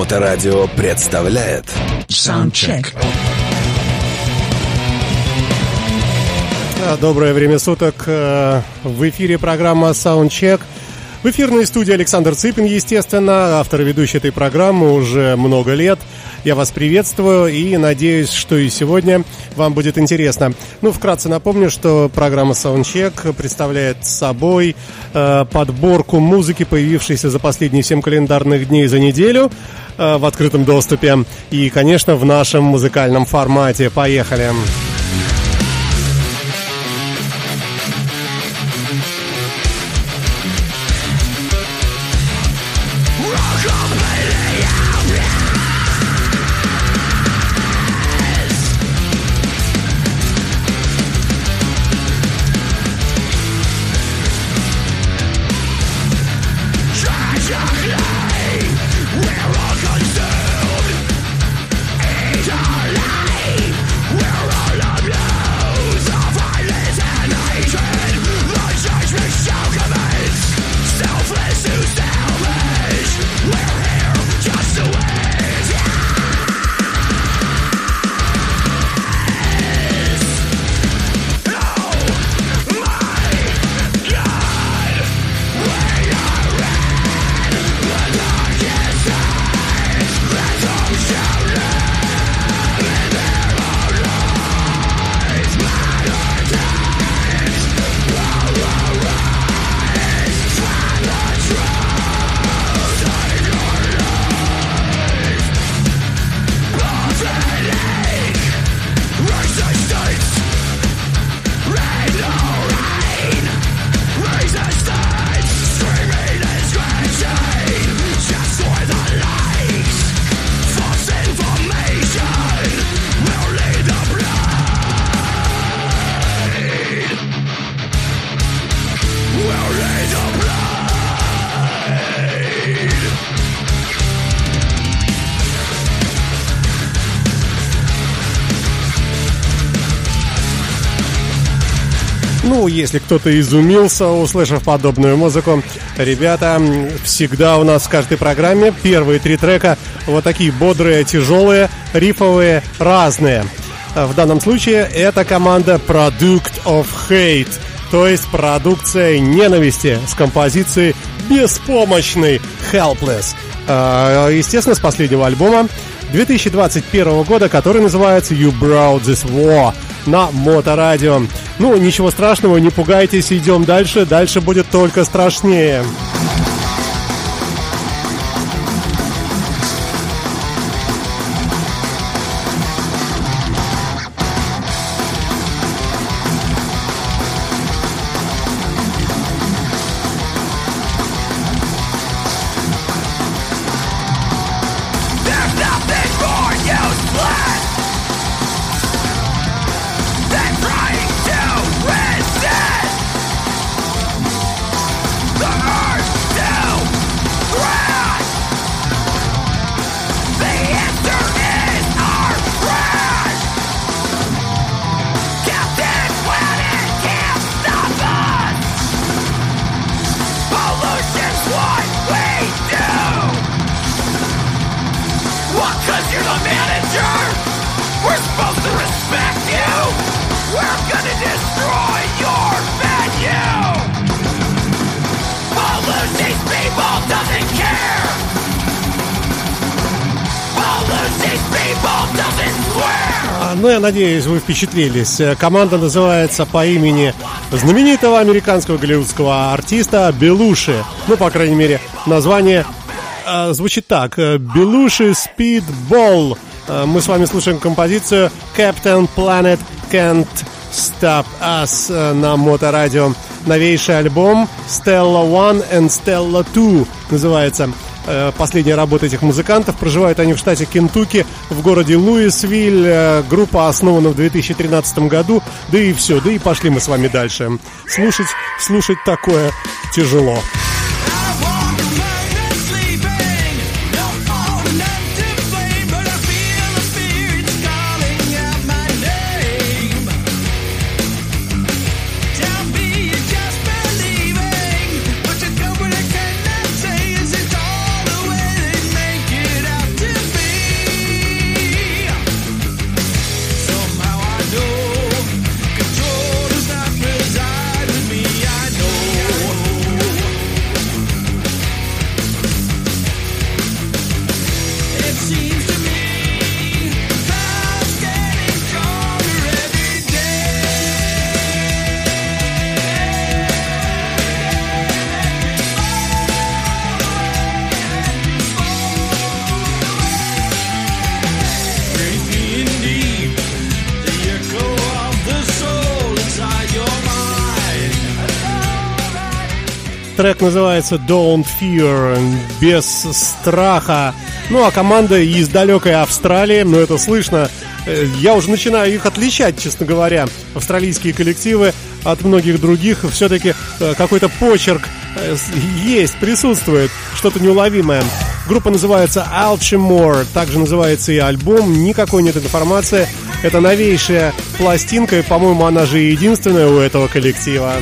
Моторадио представляет Саундчек. Доброе время суток. Э, в эфире программа Soundcheck. В эфирной студии Александр Цыпин, естественно, автор и ведущий этой программы уже много лет. Я вас приветствую и надеюсь, что и сегодня вам будет интересно. Ну, вкратце напомню, что программа Soundcheck представляет собой э, подборку музыки, появившейся за последние 7 календарных дней за неделю в открытом доступе. И, конечно, в нашем музыкальном формате. Поехали! Поехали! Если кто-то изумился, услышав подобную музыку, ребята, всегда у нас в каждой программе первые три трека вот такие бодрые, тяжелые, рифовые, разные. В данном случае это команда Product of Hate, то есть продукция ненависти с композицией «Беспомощный» Helpless. А, естественно, с последнего альбома 2021 года, который называется You Brought This War на Моторадио. Ну, ничего страшного, не пугайтесь, идем дальше. Дальше будет только страшнее. Надеюсь, вы впечатлились. Команда называется по имени знаменитого американского голливудского артиста Белуши. Ну, по крайней мере, название э, звучит так. Белуши Speedball. Э, мы с вами слушаем композицию Captain Planet Can't Stop Us на моторадио. Новейший альбом Stella One and Stella Two называется. Э, последняя работа этих музыкантов. Проживают они в штате Кентукки, в городе Луисвиль. Э, группа основана в 2013 году. Да и все, да и пошли мы с вами дальше. Слушать, слушать такое тяжело. Трек называется Don't Fear, без страха. Ну, а команда из далекой Австралии, ну, это слышно, э, я уже начинаю их отличать, честно говоря, австралийские коллективы от многих других. Все-таки э, какой-то почерк э, есть, присутствует, что-то неуловимое. Группа называется Alchemore, также называется и альбом, никакой нет информации. Это новейшая пластинка, и, по-моему, она же единственная у этого коллектива.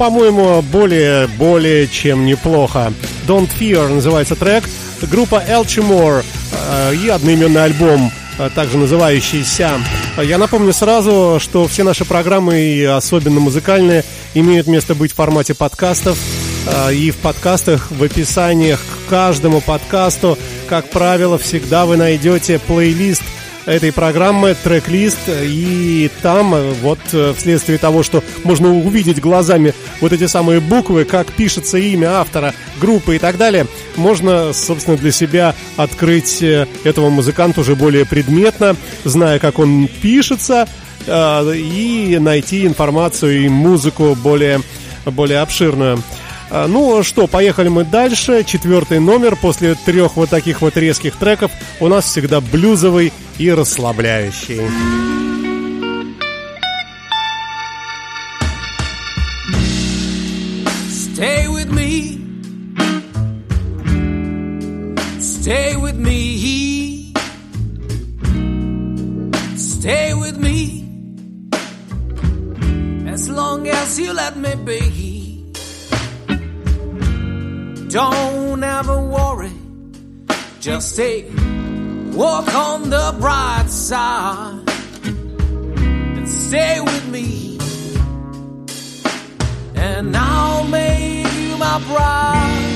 По-моему, более, более чем неплохо. Don't Fear называется трек. Группа Elchimore э, и одноименный альбом, э, также называющийся. Я напомню сразу, что все наши программы, и особенно музыкальные, имеют место быть в формате подкастов. Э, и в подкастах, в описаниях к каждому подкасту, как правило, всегда вы найдете плейлист – этой программы трек-лист, и там э, вот э, вследствие того, что можно увидеть глазами вот эти самые буквы, как пишется имя автора, группы и так далее, можно, собственно, для себя открыть э, этого музыканта уже более предметно, зная, как он пишется, и найти информацию и музыку более, более обширную. Ну что, поехали мы дальше. Четвертый номер после трех вот таких вот резких треков у нас всегда блюзовый и расслабляющий. Stay with me. Stay with me. Stay with me. As long as you let me be. Don't ever worry. Just stay Walk on the bright side and stay with me. And I'll make you my bride.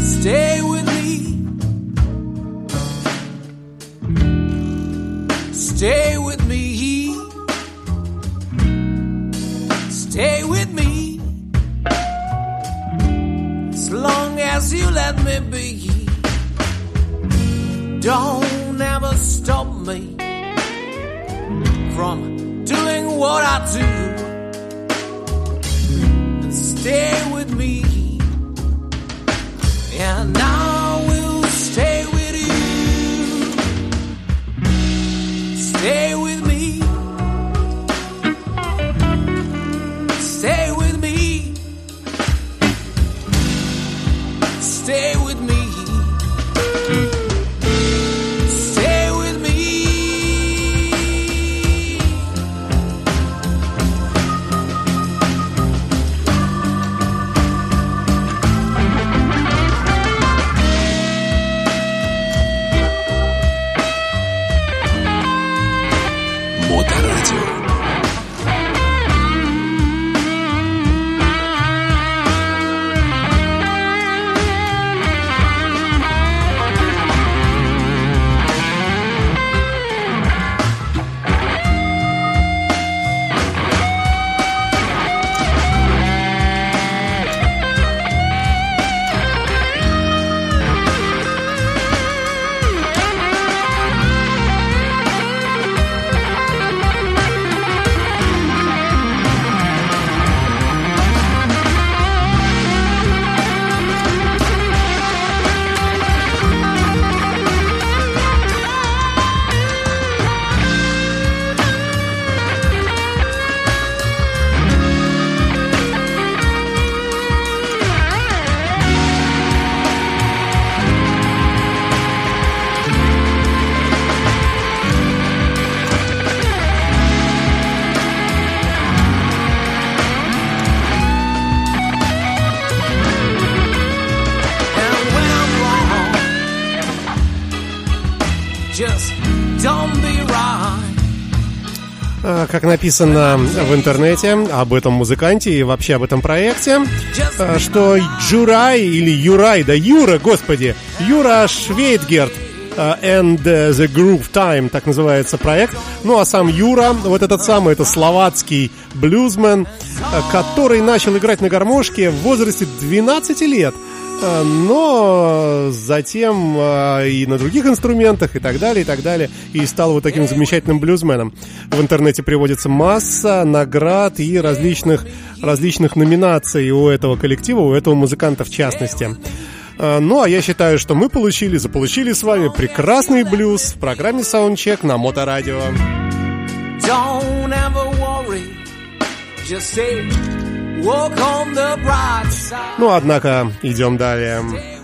Stay with me. Stay with me. Stay with As long as you let me be. Don't ever stop me from doing what I do. Stay with me, and А, как написано в интернете об этом музыканте и вообще об этом проекте, а, что Джурай или Юрай, да Юра, господи, Юра Швейдгерт and the Groove Time, так называется проект. Ну а сам Юра, вот этот самый, это словацкий блюзмен, который начал играть на гармошке в возрасте 12 лет. Э, но затем э, и на других инструментах и так далее, и так далее, и стал вот таким замечательным блюзменом. В интернете приводится масса наград и различных, различных номинаций у этого коллектива, у этого музыканта в частности. Э, ну, а я считаю, что мы получили, заполучили с вами прекрасный блюз в программе Soundcheck на Моторадио. Don't ever worry, just say ну, однако, идем далее.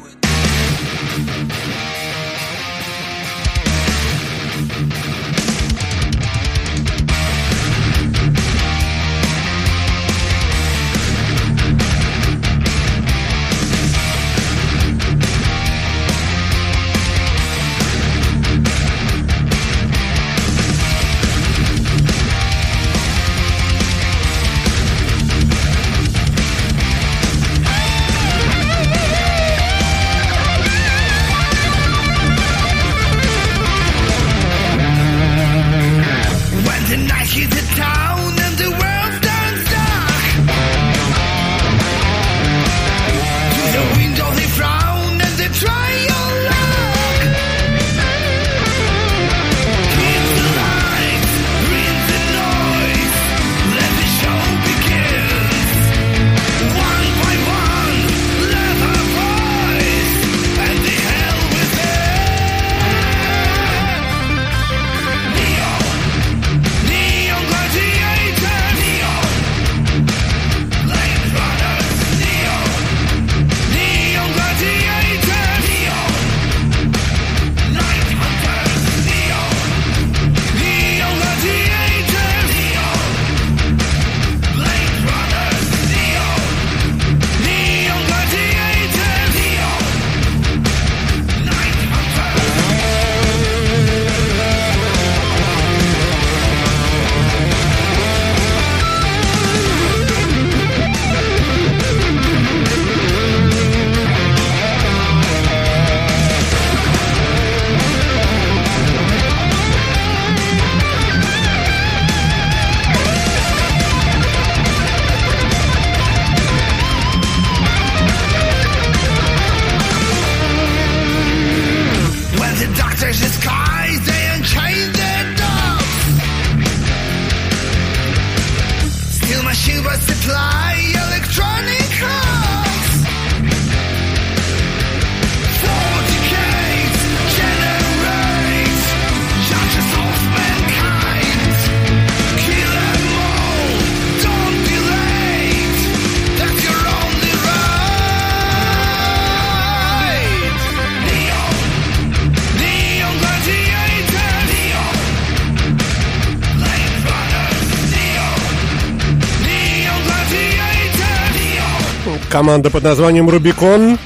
Команда под названием Рубикон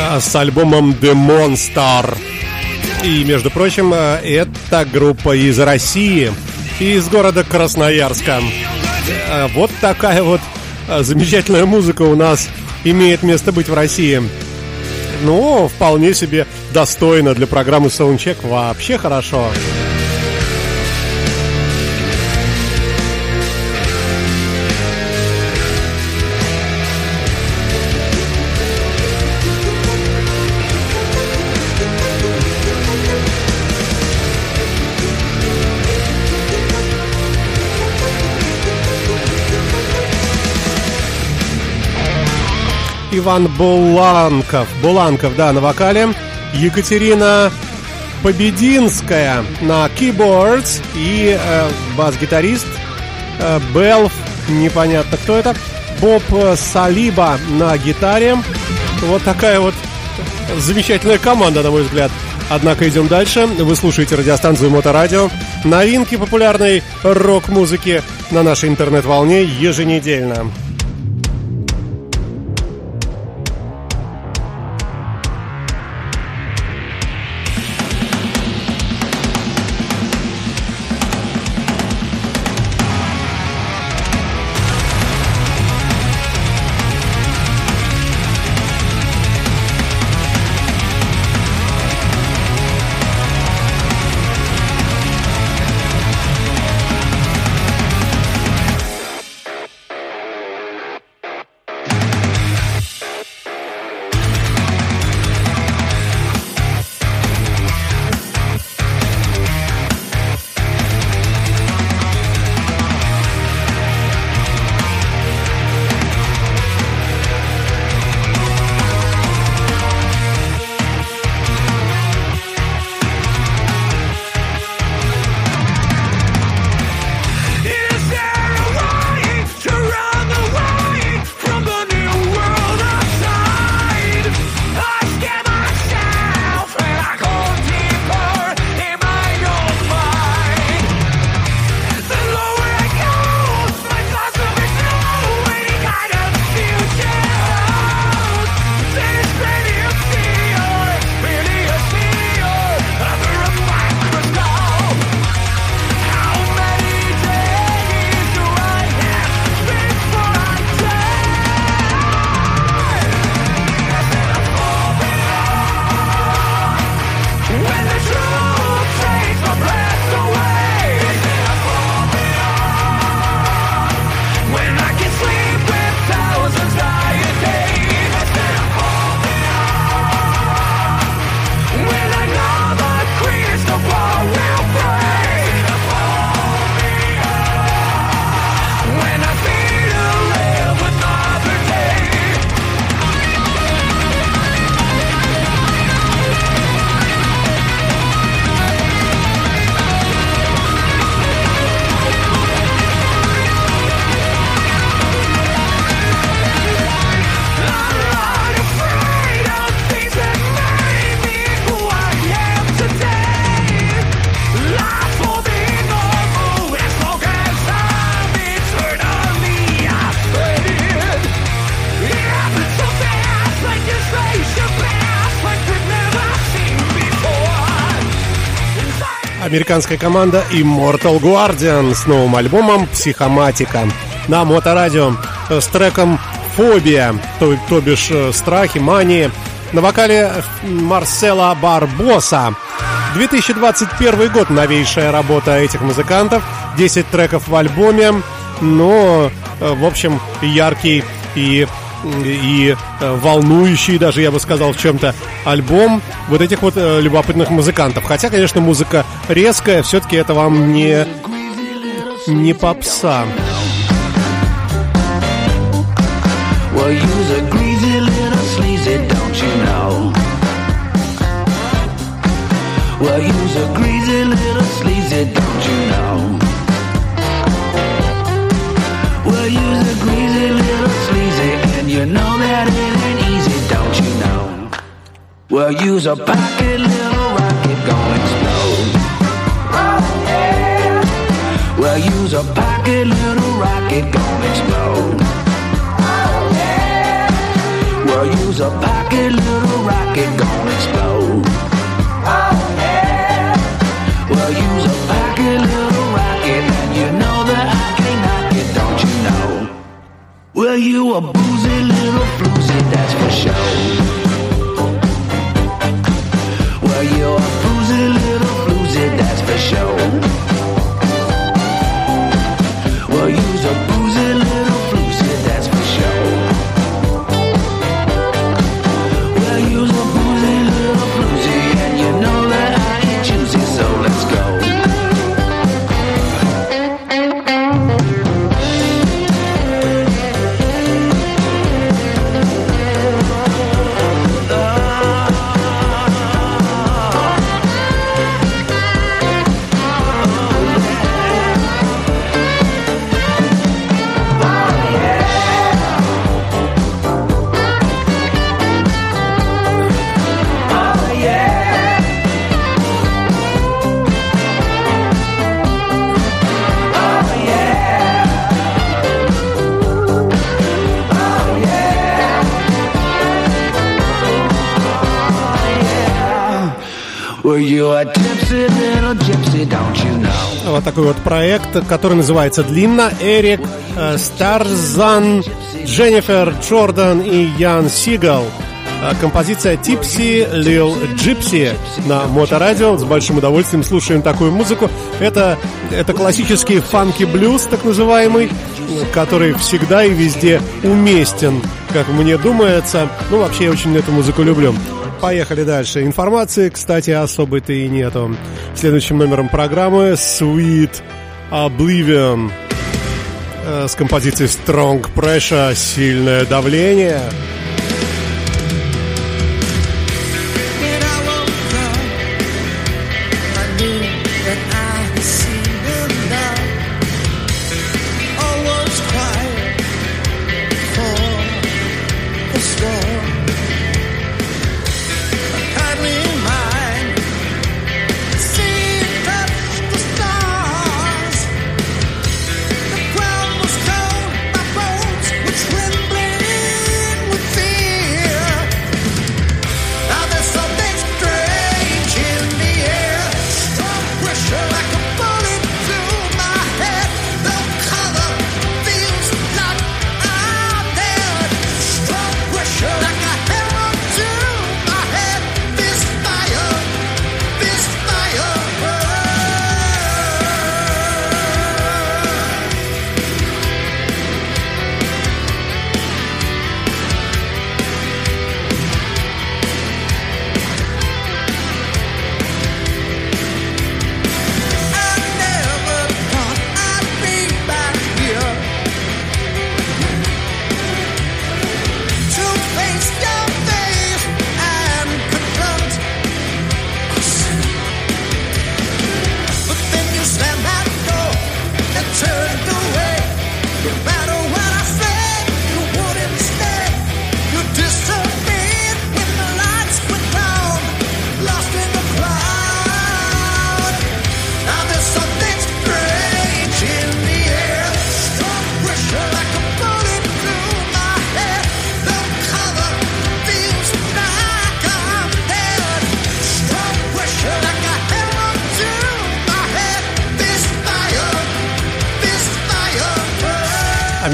а, с альбомом The Monster. И, между прочим, а, это группа из России, из города Красноярска. А, вот такая вот замечательная музыка у нас имеет место быть в России. Ну, вполне себе достойно для программы Soundcheck. Вообще хорошо. Хорошо. Иван Буланков. Буланков, да, на вокале. Екатерина Побединская на keyboards и э, бас-гитарист э, Белф, непонятно кто это, Боб Салиба на гитаре. Вот такая вот замечательная команда, на мой взгляд. Однако идем дальше. Вы слушаете радиостанцию Моторадио. Новинки популярной рок-музыки на нашей интернет-волне еженедельно. Американская команда Immortal Guardian с новым альбомом «Психоматика» на Моторадио с треком «Фобия», то, то бишь э, страхи, мании. На вокале Марсела Барбоса. 2021 год, новейшая работа этих музыкантов. 10 треков в альбоме, но, э, в общем, яркий и и э, волнующий даже, я бы сказал, в чем-то альбом вот этих вот э, любопытных музыкантов. Хотя, конечно, музыка резкая, все-таки это вам не, не попса. Well, you's a greasy Well, use a pocket little rocket gonna explode. Oh, yeah. Well, use a pocket little rocket gonna explode. Oh, yeah. Well, use a pocket little rocket gonna explode. Yeah. Well, use a pocket little rocket, and you know that I can't knock it, don't you know? Well, you a boozy little floozy, that's for sure. Такой вот проект, который называется длинно Эрик э, Старзан, Дженнифер Джордан и Ян Сигал. Э, композиция Tipsy Lil Gypsy на моторадио. С большим удовольствием слушаем такую музыку. Это, это классический фанки-блюз, так называемый, который всегда и везде уместен, как мне думается. Ну, вообще, я очень эту музыку люблю. Поехали дальше. Информации, кстати, особой-то и нету. Следующим номером программы Sweet Oblivion э, с композицией Strong Pressure, сильное давление.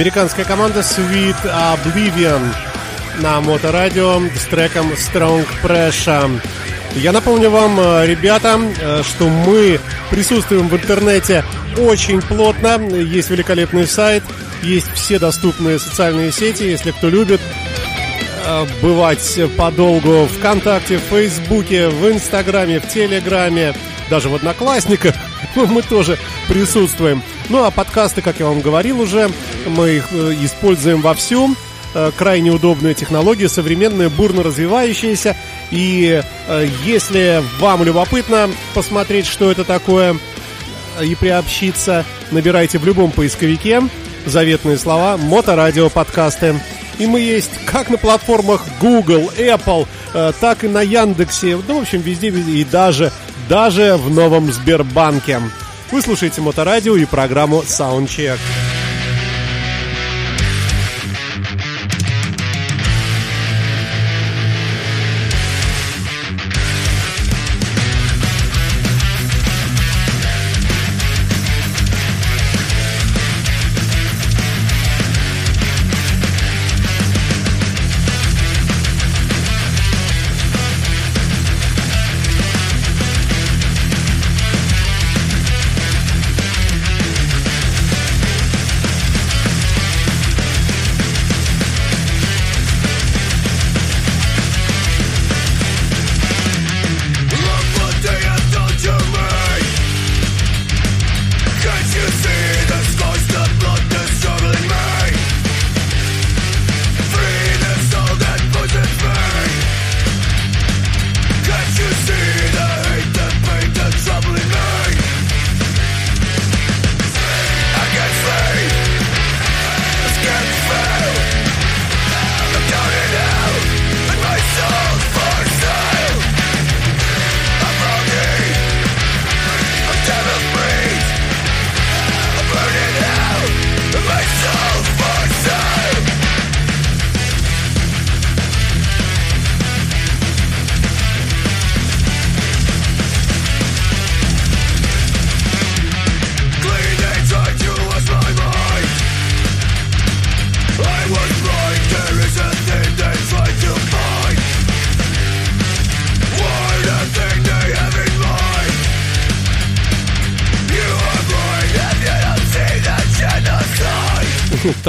Американская команда Sweet Oblivion на моторадио с треком Strong Pressure. Я напомню вам, э, ребята, э, что мы присутствуем в интернете очень плотно. Есть великолепный сайт, есть все доступные социальные сети, если кто любит э, бывать подолгу ВКонтакте, в Фейсбуке, в Инстаграме, в Телеграме, даже в Одноклассниках мы тоже присутствуем. Ну а подкасты, как я вам говорил уже, мы их используем вовсю. Крайне удобная технология, современная, бурно развивающаяся. И э, если вам любопытно посмотреть, что это такое, э, и приобщиться, набирайте в любом поисковике заветные слова «Моторадио подкасты». И мы есть как на платформах Google, Apple, э, так и на Яндексе, ну, в общем, везде, везде и даже, даже в новом Сбербанке. Вы слушаете Моторадио и программу Soundcheck.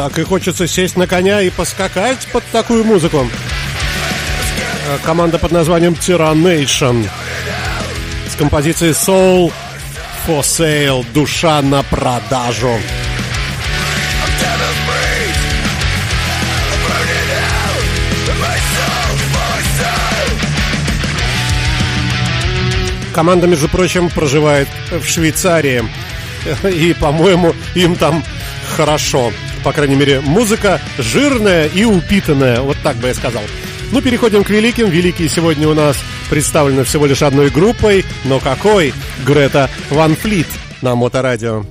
Так и хочется сесть на коня и поскакать под такую музыку. Э, команда под названием Tyrannation с композицией Soul for Sale, душа на продажу. Команда, между прочим, проживает в Швейцарии. И, по-моему, им там хорошо. По крайней мере, музыка жирная и упитанная. Вот так бы я сказал. Ну, переходим к великим. Великие сегодня у нас представлены всего лишь одной группой. Но какой? Грета Ван Флит на Моторадио.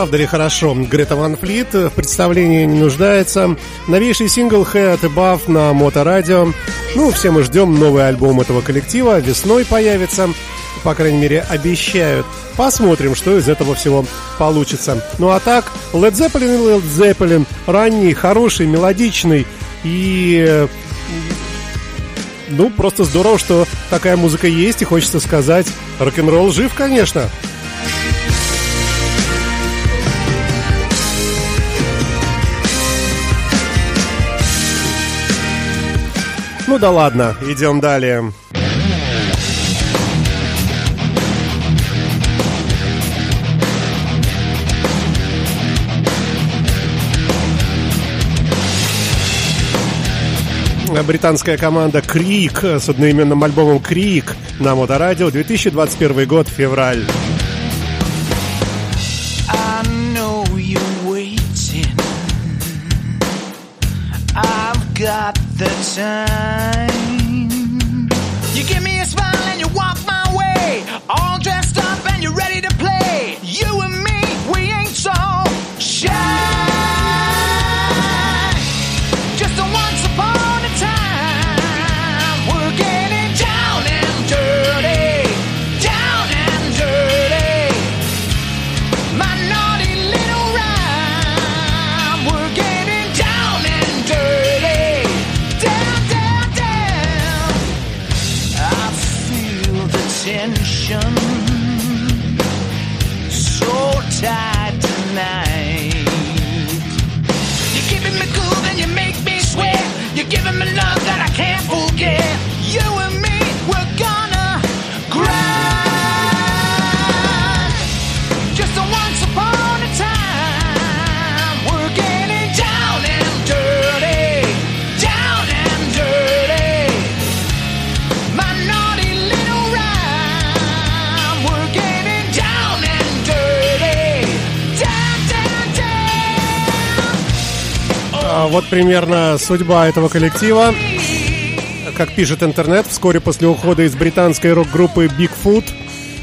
Правда ли хорошо? Грета Ван Флит в представлении не нуждается. Новейший сингл Head Above на Моторадио. Ну, все мы ждем новый альбом этого коллектива. Весной появится. По крайней мере, обещают. Посмотрим, что из этого всего получится. Ну а так, Led Zeppelin и Led Zeppelin. Ранний, хороший, мелодичный и ну, просто здорово, что такая музыка есть, и хочется сказать, рок-н-ролл жив, конечно. Ну да ладно, идем далее. британская команда Крик с одноименным альбомом Крик на Моторадио 2021 год, февраль. Got the time. You give me вот примерно судьба этого коллектива. Как пишет интернет, вскоре после ухода из британской рок-группы Bigfoot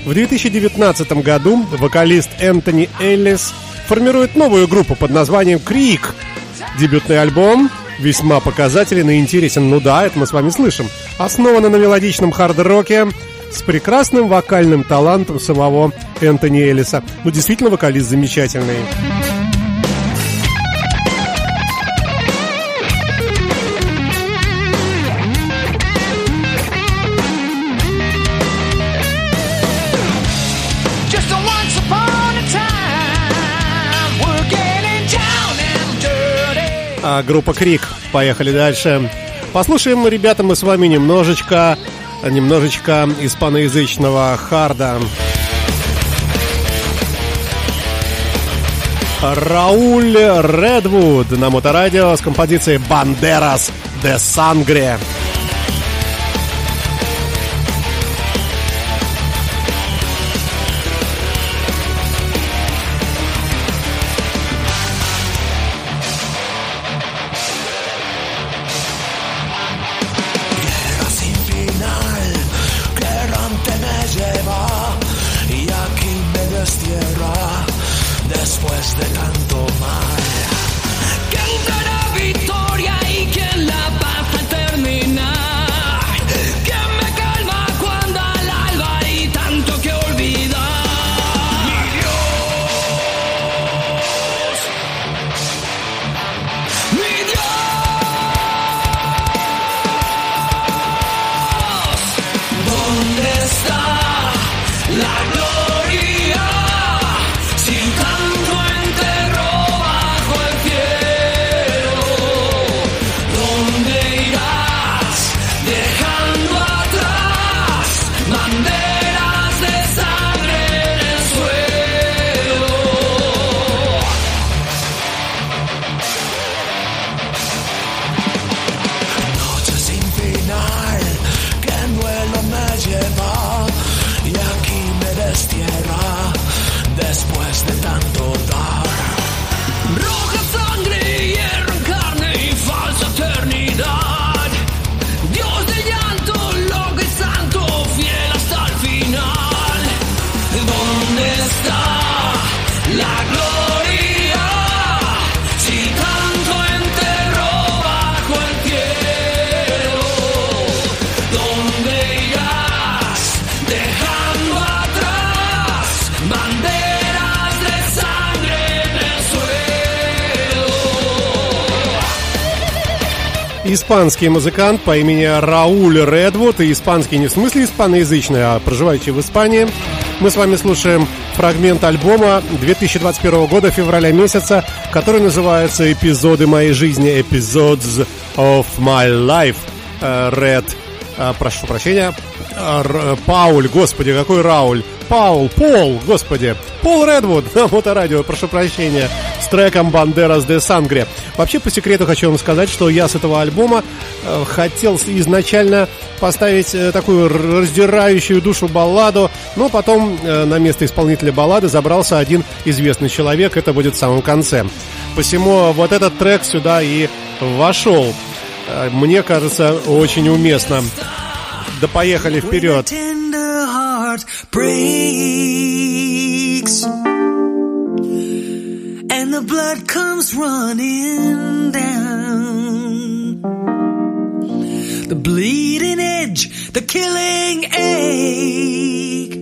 в 2019 году вокалист Энтони Эллис формирует новую группу под названием Крик. Дебютный альбом весьма показателен и интересен. Ну да, это мы с вами слышим. Основан на мелодичном хард-роке с прекрасным вокальным талантом самого Энтони Эллиса. Ну, действительно, вокалист замечательный. А группа Крик. Поехали дальше. Послушаем, ребята, мы с вами немножечко, немножечко испаноязычного харда. Рауль Редвуд на моторадио с композицией «Бандерас де Сангре». victoria испанский музыкант по имени Рауль Редвуд. И испанский не в смысле испаноязычный, а проживающий в Испании. Мы с вами слушаем фрагмент альбома 2021 года, февраля месяца, который называется «Эпизоды моей жизни», «Episodes of my life». Ред, э, прошу прощения, э, Пауль, господи, какой Рауль. Паул, Пол, господи, Пол Редвуд на моторадио, прошу прощения, с треком «Бандерас де Сангре». Вообще, по секрету хочу вам сказать, что я с этого альбома э, хотел изначально поставить э, такую раздирающую душу балладу, но потом э, на место исполнителя баллады забрался один известный человек, это будет в самом конце. Посему вот этот трек сюда и вошел. Э, мне кажется, очень уместно. Да поехали вперед. Breaks and the blood comes running down. The bleeding edge, the killing ache.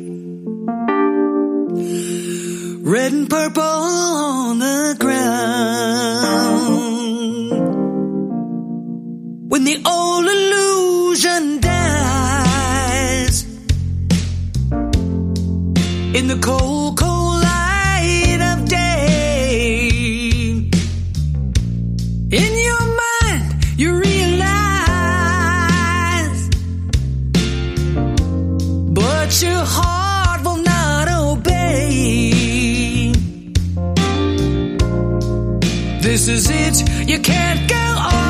Red and purple on the ground. When the old illusion in the cold, cold light of day, in your mind you realize, but your heart will not obey. This is it, you can't go on.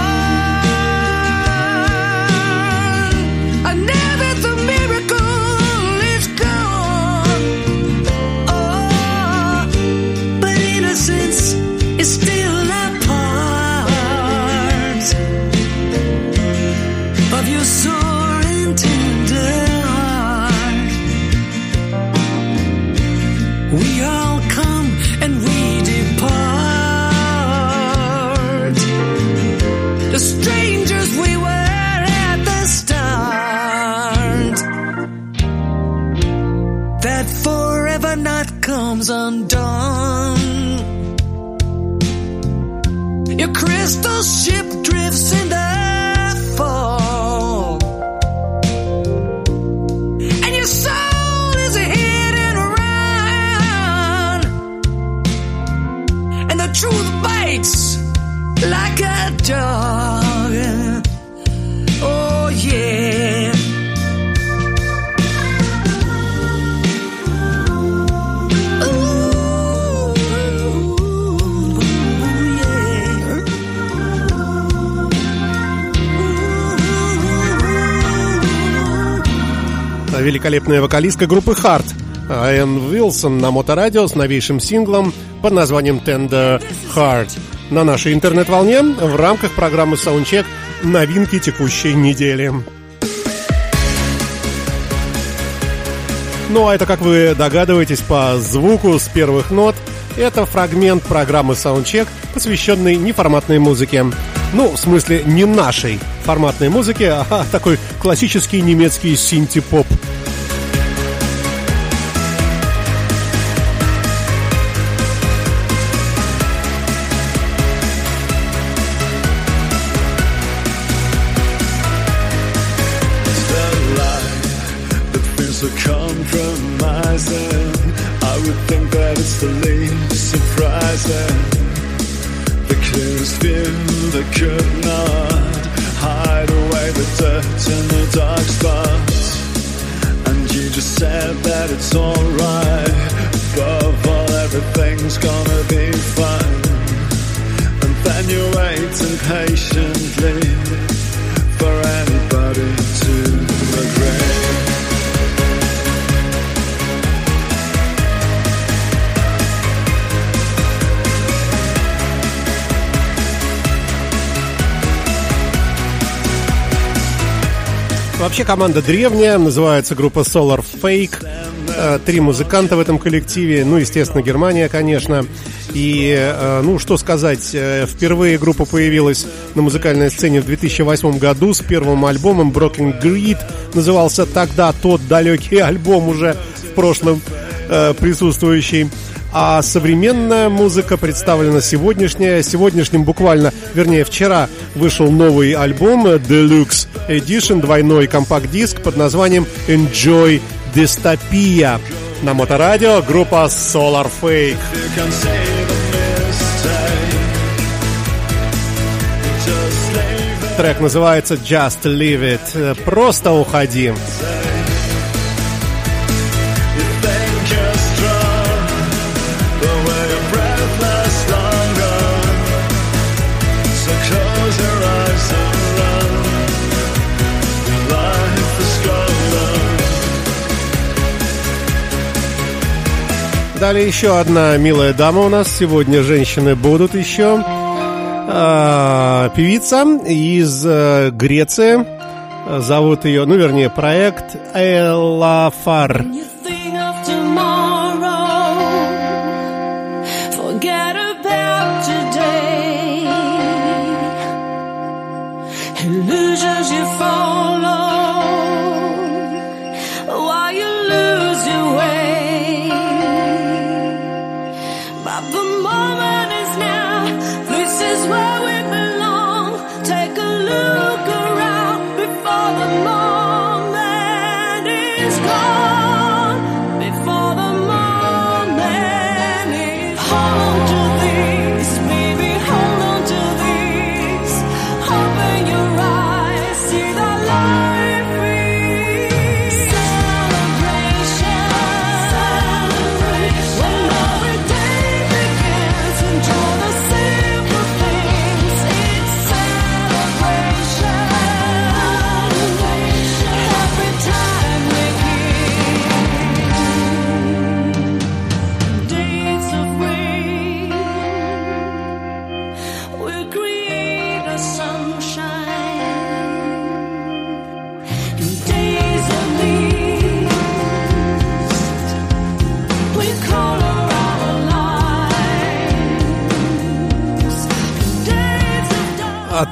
Undone. Your crystal ship великолепная вокалистка группы Heart Энн Уилсон на моторадио с новейшим синглом под названием Tender Heart на нашей интернет-волне в рамках программы Soundcheck новинки текущей недели. Ну а это, как вы догадываетесь по звуку с первых нот, это фрагмент программы Soundcheck, посвященный неформатной музыке. Ну, в смысле, не нашей форматной музыки, а такой классический немецкий синти-поп. Команда древняя, называется группа Solar Fake. Э, три музыканта в этом коллективе, ну, естественно, Германия, конечно. И, э, ну, что сказать, э, впервые группа появилась на музыкальной сцене в 2008 году с первым альбомом Broken Grid. Назывался тогда тот далекий альбом уже в прошлом присутствующий. А современная музыка представлена сегодняшняя. Сегодняшним буквально, вернее, вчера вышел новый альбом Deluxe Edition, двойной компакт-диск под названием Enjoy Dystopia. На моторадио группа Solar Fake. Трек называется Just Leave It. Просто уходи. Далее еще одна милая дама у нас. Сегодня женщины будут еще. А, певица из э, Греции. Зовут ее, ну вернее, проект Элафар. Illusions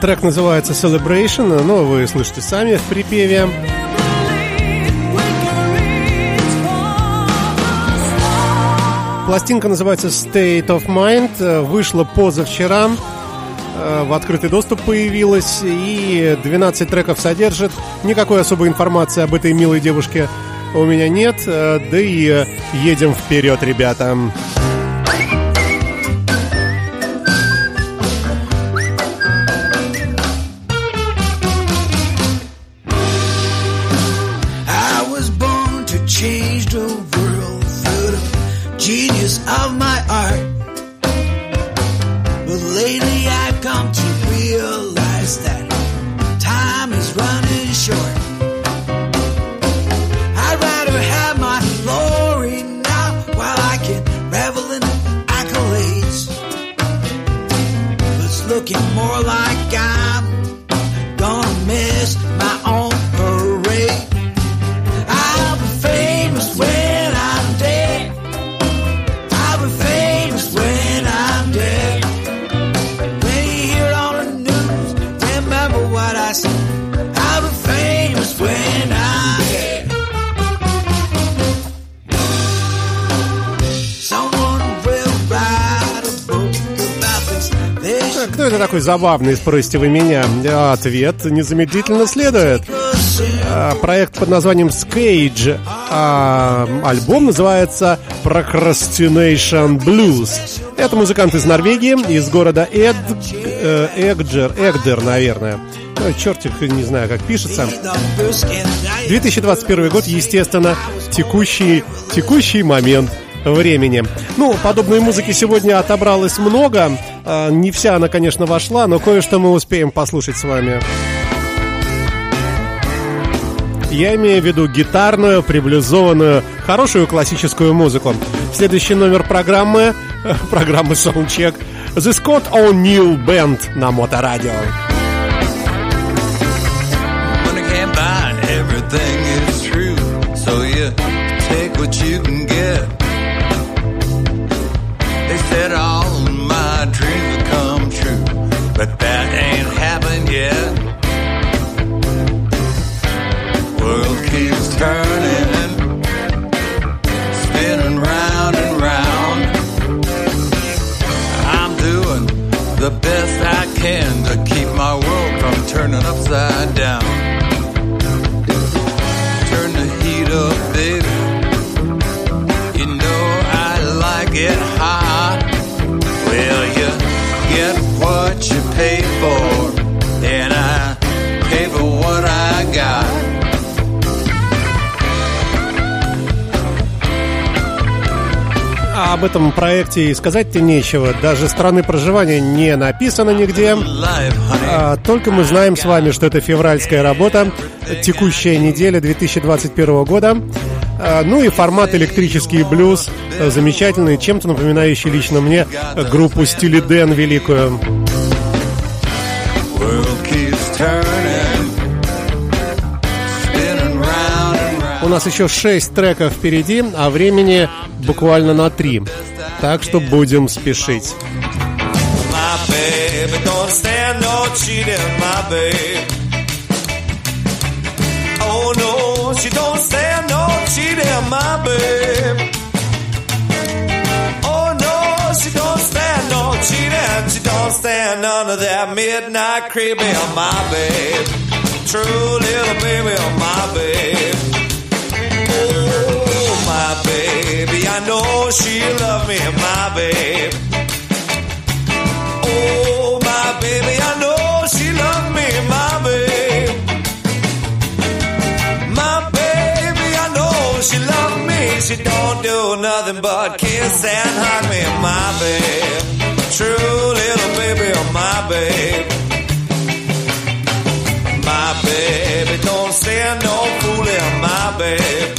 трек называется Celebration, но вы слышите сами в припеве. Пластинка называется State of Mind, вышла позавчера, э, в открытый доступ появилась, и 12 треков содержит. Никакой особой информации об этой милой девушке у меня нет, э, да и э, едем вперед, ребята. I забавный, спросите вы меня? Ответ незамедлительно следует. А, Проект под названием Scage, а альбом называется Procrastination Blues. Это музыкант из Норвегии, из города Эд... э, Эгджер, Эгдер, наверное. Их, не знаю, как пишется. 2021 год, естественно, текущий, текущий момент времени. Ну, подобной музыки сегодня отобралось много. А, Не вся она, конечно, вошла, но кое-что мы успеем послушать с вами. Я имею в виду гитарную, приблюзованную, хорошую классическую музыку. Следующий номер программы, программы Soundcheck, The Scott O'Neill Band на Моторадио. Everything. Said all my dreams would come true, but that ain't happened yet. World keeps turning, spinning round and round. I'm doing the best I can. Об этом проекте и сказать-то нечего. Даже страны проживания не написано нигде. А, только мы знаем с вами, что это февральская работа, текущая неделя 2021 года. А, ну и формат электрический блюз, замечательный, чем-то напоминающий лично мне группу Стили Дэн великую. World keeps У нас еще 6 треков впереди, а времени буквально на 3. Так что будем спешить. Oh. Oh. True little baby, my babe. My baby, I know she love me, my babe. Oh, my baby, I know she love me, my babe. My baby, I know she love me. She don't do nothing but kiss and hug me, my babe. True little baby, oh my babe. My baby, don't stand no fooling, my babe.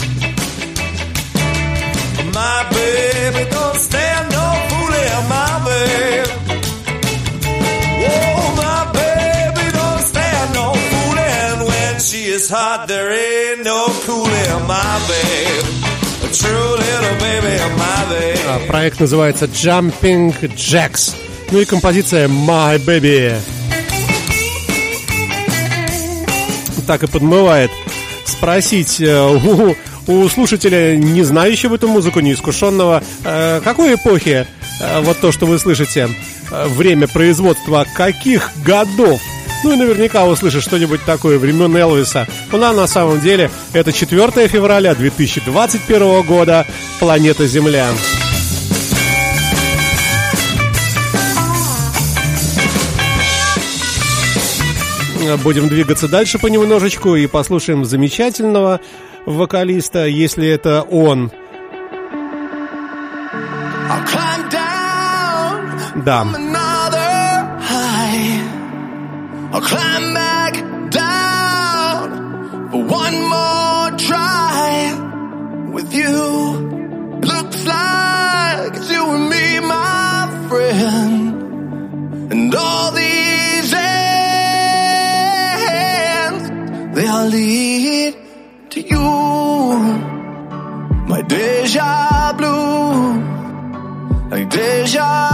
Is hot, there ain't no cooling, my babe. А, Проект называется Jumping Jacks. Ну и композиция My Baby. Так и подмывает спросить э, у, у слушателя, не знающего эту музыку, неискушенного, э, какой эпохи э, вот то, что вы слышите, время производства каких годов? Ну и наверняка услышишь что-нибудь такое времен Элвиса. Ну а на самом деле это 4 февраля 2021 года, планета Земля. Будем двигаться дальше понемножечку и послушаем замечательного вокалиста, если это он. Да. I'll climb back down for one more try with you. Looks like it's you and me, my friend. And all these ends, they all lead to you. My deja blue like deja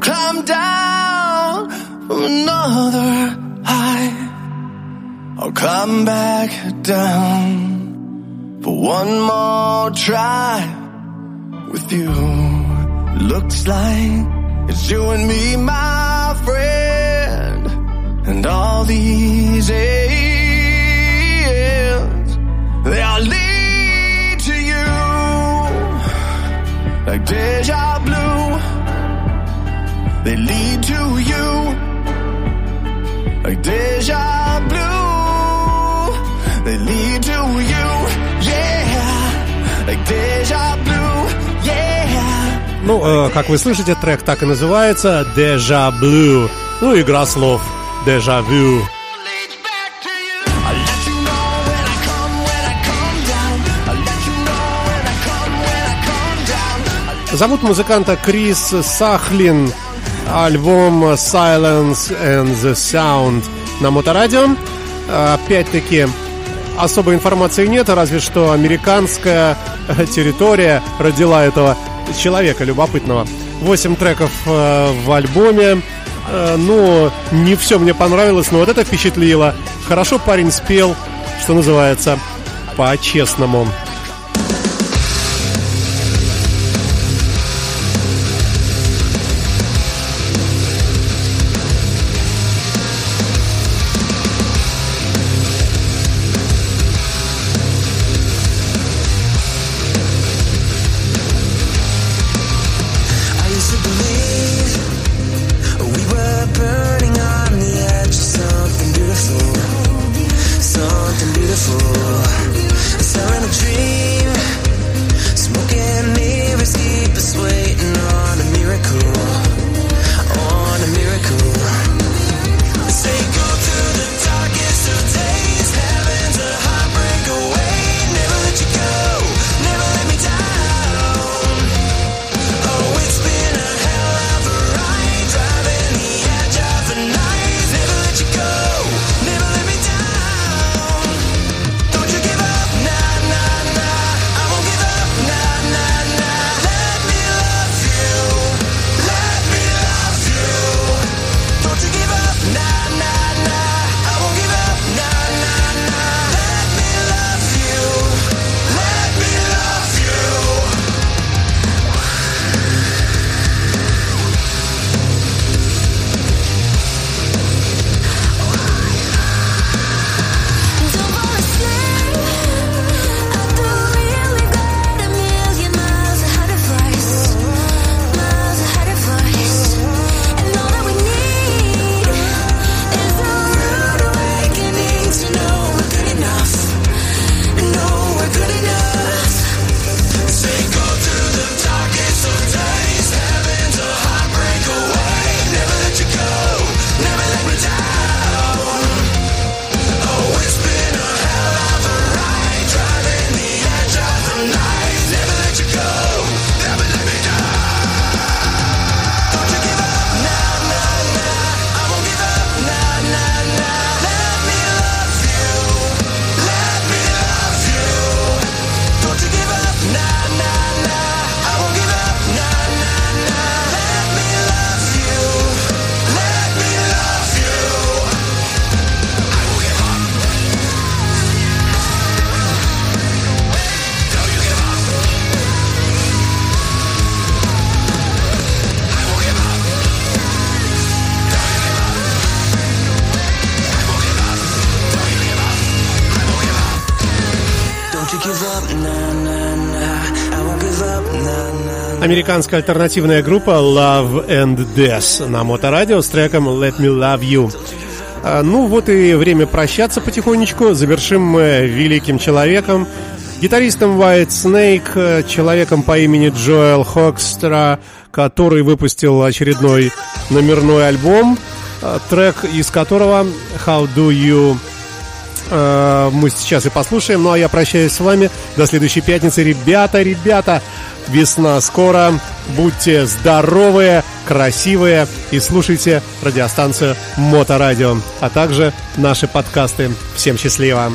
climb down from another high. I'll come back down for one more try with you. Looks like it's you and me, my friend, and all these Ну, э, как вы слышите, трек так и называется «Deja Blue». Ну, игра слов «Deja Vu». Зовут музыканта Крис Сахлин. Альбом Silence and the Sound на моторадио. Опять-таки, особой информации нет, разве что американская территория родила этого человека любопытного. Восемь треков э, в альбоме. Э, ну, не все мне понравилось, но вот это впечатлило. Хорошо парень спел, что называется, по-честному. Американская альтернативная группа Love and Death на моторадио с треком Let Me Love You. А, ну вот и время прощаться потихонечку. Завершим мы великим человеком, гитаристом White Snake, человеком по имени Джоэл Хокстера, который выпустил очередной номерной альбом, а, трек из которого How Do You а, мы сейчас и послушаем. Ну а я прощаюсь с вами до следующей пятницы. Ребята, ребята, Весна скоро. Будьте здоровые, красивые и слушайте радиостанцию Моторадио, а также наши подкасты. Всем счастливо!